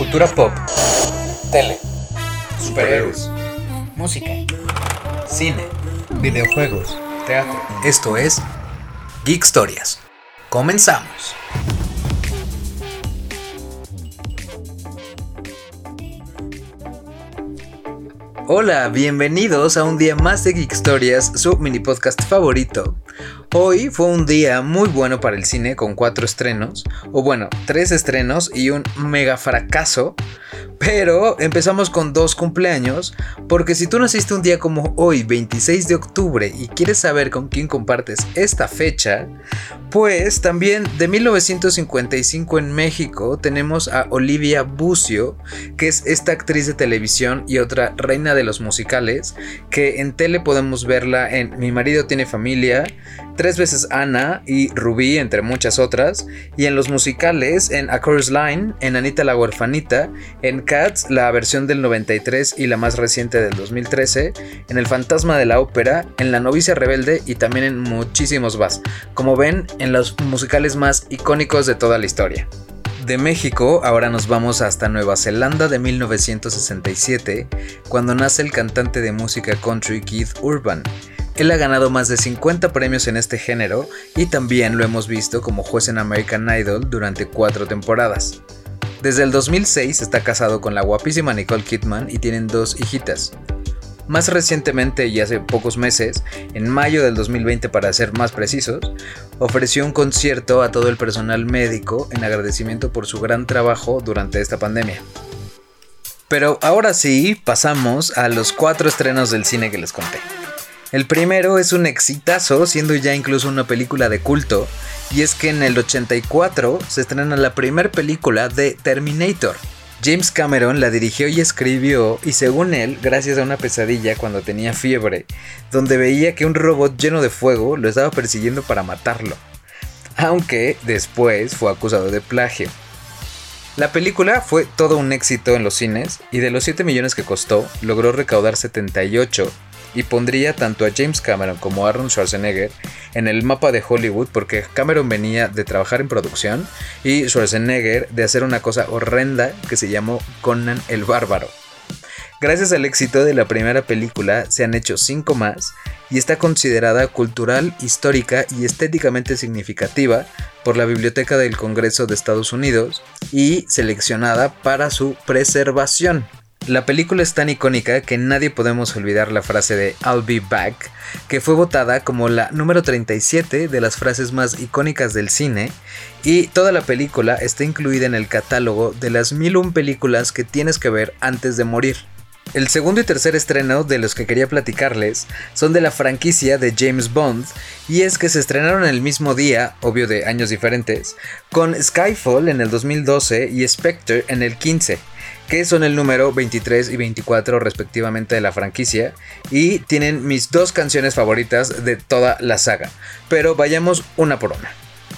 Cultura pop, Tele. superhéroes, música, cine, videojuegos, teatro. Esto es Geek Historias. Comenzamos. Hola, bienvenidos a un día más de Geek Historias, su mini podcast favorito. Hoy fue un día muy bueno para el cine con cuatro estrenos, o bueno, tres estrenos y un mega fracaso. Pero empezamos con dos cumpleaños, porque si tú naciste un día como hoy, 26 de octubre, y quieres saber con quién compartes esta fecha, pues también de 1955 en México tenemos a Olivia Bucio, que es esta actriz de televisión y otra reina de los musicales, que en tele podemos verla en Mi marido tiene familia, tres veces Ana y Rubí, entre muchas otras, y en los musicales en A Chorus Line, en Anita la huerfanita, en Cats, la versión del 93 y la más reciente del 2013, en El fantasma de la ópera, en La novicia rebelde y también en muchísimos más, como ven, en los musicales más icónicos de toda la historia. De México, ahora nos vamos hasta Nueva Zelanda de 1967, cuando nace el cantante de música country Keith Urban. Él ha ganado más de 50 premios en este género y también lo hemos visto como juez en American Idol durante cuatro temporadas. Desde el 2006 está casado con la guapísima Nicole Kidman y tienen dos hijitas. Más recientemente y hace pocos meses, en mayo del 2020 para ser más precisos, ofreció un concierto a todo el personal médico en agradecimiento por su gran trabajo durante esta pandemia. Pero ahora sí, pasamos a los cuatro estrenos del cine que les conté. El primero es un exitazo, siendo ya incluso una película de culto, y es que en el 84 se estrena la primera película de Terminator. James Cameron la dirigió y escribió, y según él, gracias a una pesadilla cuando tenía fiebre, donde veía que un robot lleno de fuego lo estaba persiguiendo para matarlo. Aunque después fue acusado de plagio. La película fue todo un éxito en los cines y de los 7 millones que costó, logró recaudar 78 y pondría tanto a James Cameron como a Arnold Schwarzenegger en el mapa de Hollywood porque Cameron venía de trabajar en producción y Schwarzenegger de hacer una cosa horrenda que se llamó Conan el Bárbaro. Gracias al éxito de la primera película se han hecho cinco más y está considerada cultural, histórica y estéticamente significativa por la Biblioteca del Congreso de Estados Unidos y seleccionada para su preservación. La película es tan icónica que nadie podemos olvidar la frase de I'll be back, que fue votada como la número 37 de las frases más icónicas del cine, y toda la película está incluida en el catálogo de las 1001 películas que tienes que ver antes de morir. El segundo y tercer estreno de los que quería platicarles son de la franquicia de James Bond, y es que se estrenaron el mismo día, obvio de años diferentes, con Skyfall en el 2012 y Spectre en el 15 que son el número 23 y 24 respectivamente de la franquicia, y tienen mis dos canciones favoritas de toda la saga. Pero vayamos una por una.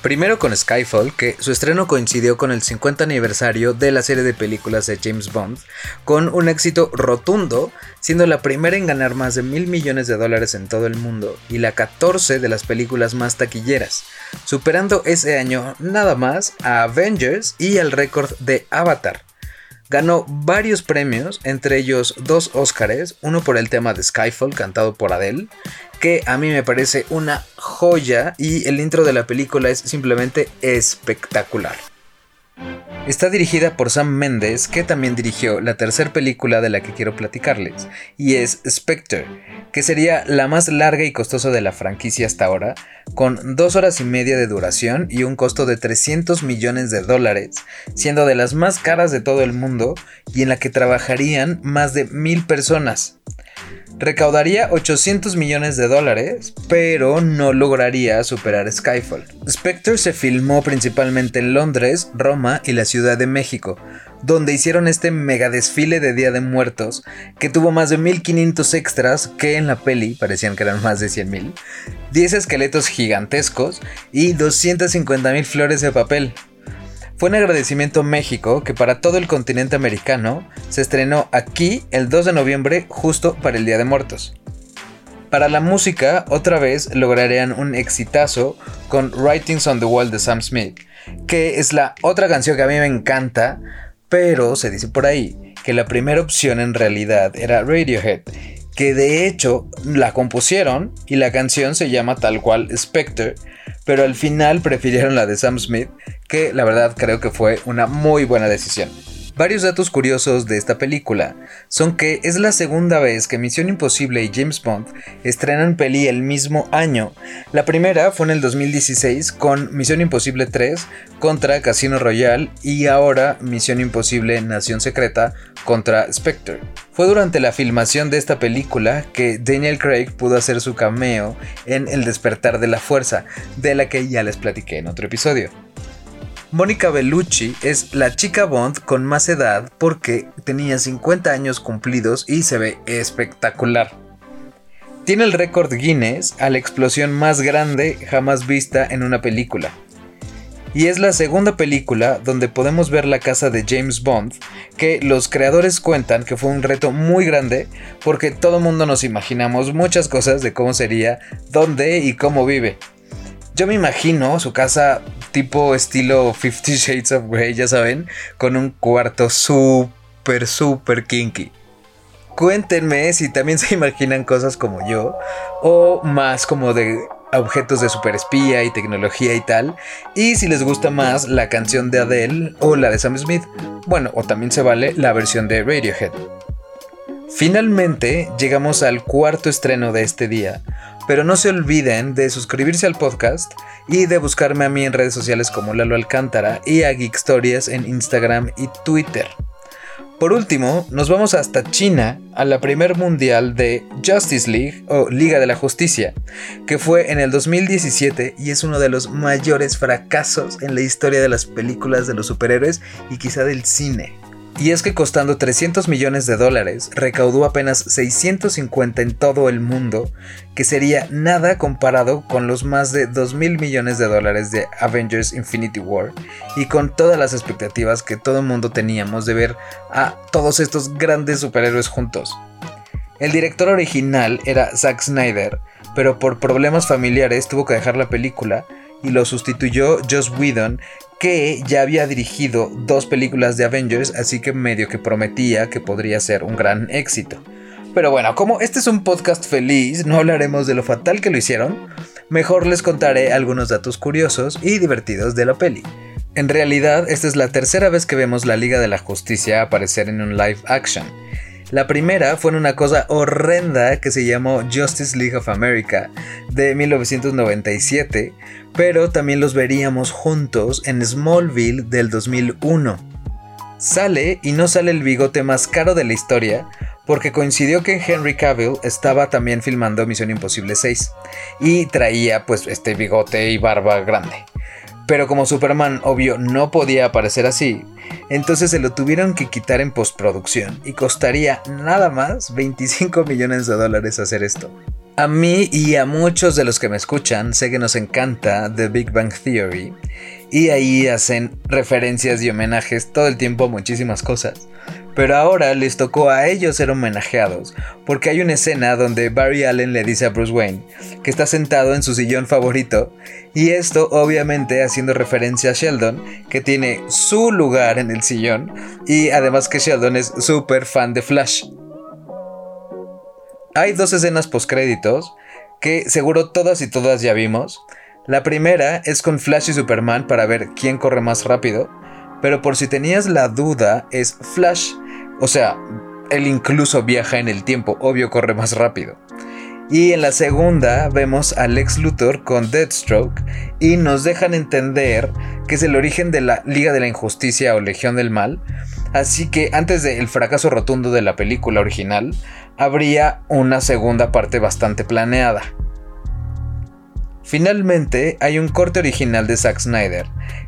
Primero con Skyfall, que su estreno coincidió con el 50 aniversario de la serie de películas de James Bond, con un éxito rotundo, siendo la primera en ganar más de mil millones de dólares en todo el mundo y la 14 de las películas más taquilleras, superando ese año nada más a Avengers y el récord de Avatar. Ganó varios premios, entre ellos dos Óscares, uno por el tema de Skyfall cantado por Adele, que a mí me parece una joya y el intro de la película es simplemente espectacular. Está dirigida por Sam Mendes, que también dirigió la tercera película de la que quiero platicarles, y es Spectre, que sería la más larga y costosa de la franquicia hasta ahora, con dos horas y media de duración y un costo de 300 millones de dólares, siendo de las más caras de todo el mundo y en la que trabajarían más de mil personas. Recaudaría 800 millones de dólares, pero no lograría superar Skyfall. Spectre se filmó principalmente en Londres, Roma y la Ciudad de México, donde hicieron este mega desfile de Día de Muertos, que tuvo más de 1500 extras, que en la peli parecían que eran más de 100.000, 10 esqueletos gigantescos y 250.000 flores de papel. Fue un agradecimiento a México que para todo el continente americano se estrenó aquí el 2 de noviembre justo para el Día de Muertos. Para la música, otra vez lograrían un exitazo con Writings on the Wall de Sam Smith, que es la otra canción que a mí me encanta Pero se dice por ahí que la primera opción en realidad era Radiohead, que de hecho la compusieron y la canción se llama tal cual Spectre, pero al final prefirieron la de Sam Smith, que la verdad creo que fue una muy buena decisión. Varios datos curiosos de esta película son que es la segunda vez que Misión Imposible y James Bond estrenan peli el mismo año. La primera fue en el 2016 con Misión Imposible 3 contra Casino Royale y ahora Misión Imposible Nación Secreta contra Spectre. Fue durante la filmación de esta película que Daniel Craig pudo hacer su cameo en El despertar de la fuerza, de la que ya les platiqué en otro episodio. Mónica Bellucci es la chica Bond con más edad porque tenía 50 años cumplidos y se ve espectacular. Tiene el récord Guinness a la explosión más grande jamás vista en una película. Y es la segunda película donde podemos ver la casa de James Bond, que los creadores cuentan que fue un reto muy grande porque todo el mundo nos imaginamos muchas cosas de cómo sería, dónde y cómo vive. Yo me imagino su casa tipo estilo Fifty Shades of Grey, ya saben, con un cuarto súper, súper kinky. Cuéntenme si también se imaginan cosas como yo, o más como de objetos de superespía y tecnología y tal, y si les gusta más la canción de Adele o la de Sam Smith. Bueno, o también se vale la versión de Radiohead. Finalmente llegamos al cuarto estreno de este día, pero no se olviden de suscribirse al podcast y de buscarme a mí en redes sociales como Lalo Alcántara y a Geek Stories en Instagram y Twitter. Por último, nos vamos hasta China a la primer mundial de Justice League o Liga de la Justicia, que fue en el 2017 y es uno de los mayores fracasos en la historia de las películas de los superhéroes y quizá del cine. Y es que costando 300 millones de dólares, recaudó apenas 650 en todo el mundo, que sería nada comparado con los más de 2 mil millones de dólares de Avengers Infinity War, y con todas las expectativas que todo el mundo teníamos de ver a todos estos grandes superhéroes juntos. El director original era Zack Snyder, pero por problemas familiares tuvo que dejar la película y lo sustituyó Joss Whedon, que ya había dirigido dos películas de Avengers, así que medio que prometía que podría ser un gran éxito. Pero bueno, como este es un podcast feliz, no hablaremos de lo fatal que lo hicieron, mejor les contaré algunos datos curiosos y divertidos de la peli. En realidad, esta es la tercera vez que vemos la Liga de la Justicia aparecer en un live action. La primera fue en una cosa horrenda que se llamó Justice League of America de 1997, pero también los veríamos juntos en Smallville del 2001. Sale y no sale el bigote más caro de la historia, porque coincidió que Henry Cavill estaba también filmando Misión Imposible 6 y traía pues este bigote y barba grande. Pero como Superman obvio no podía aparecer así, entonces se lo tuvieron que quitar en postproducción y costaría nada más 25 millones de dólares hacer esto. A mí y a muchos de los que me escuchan sé que nos encanta The Big Bang Theory y ahí hacen referencias y homenajes todo el tiempo a muchísimas cosas. Pero ahora les tocó a ellos ser homenajeados, porque hay una escena donde Barry Allen le dice a Bruce Wayne que está sentado en su sillón favorito, y esto obviamente haciendo referencia a Sheldon, que tiene su lugar en el sillón, y además que Sheldon es súper fan de Flash. Hay dos escenas postcréditos que seguro todas y todas ya vimos. La primera es con Flash y Superman para ver quién corre más rápido, pero por si tenías la duda es Flash o sea, él incluso viaja en el tiempo, obvio corre más rápido. Y en la segunda vemos a Lex Luthor con Deathstroke y nos dejan entender que es el origen de la Liga de la Injusticia o Legión del Mal. Así que antes del fracaso rotundo de la película original, habría una segunda parte bastante planeada. Finalmente, hay un corte original de Zack Snyder,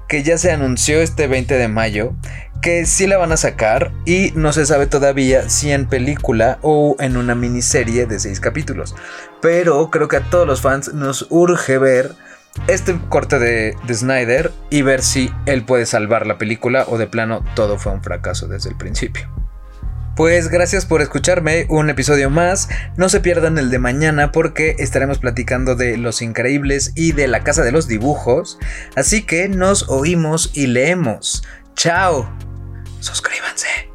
que ya se anunció este 20 de mayo, que sí la van a sacar y no se sabe todavía si en película o en una miniserie de 6 capítulos. Pero creo que a todos los fans nos urge ver este corte de, de, Snyder y ver si él puede salvar la película o de plano todo fue un fracaso desde el principio. Pues gracias por escucharme un episodio más. No se pierdan el de mañana porque estaremos platicando de Los Increíbles y de la Casa de los Dibujos. Así que nos oímos y leemos. Chao. Suscríbanse.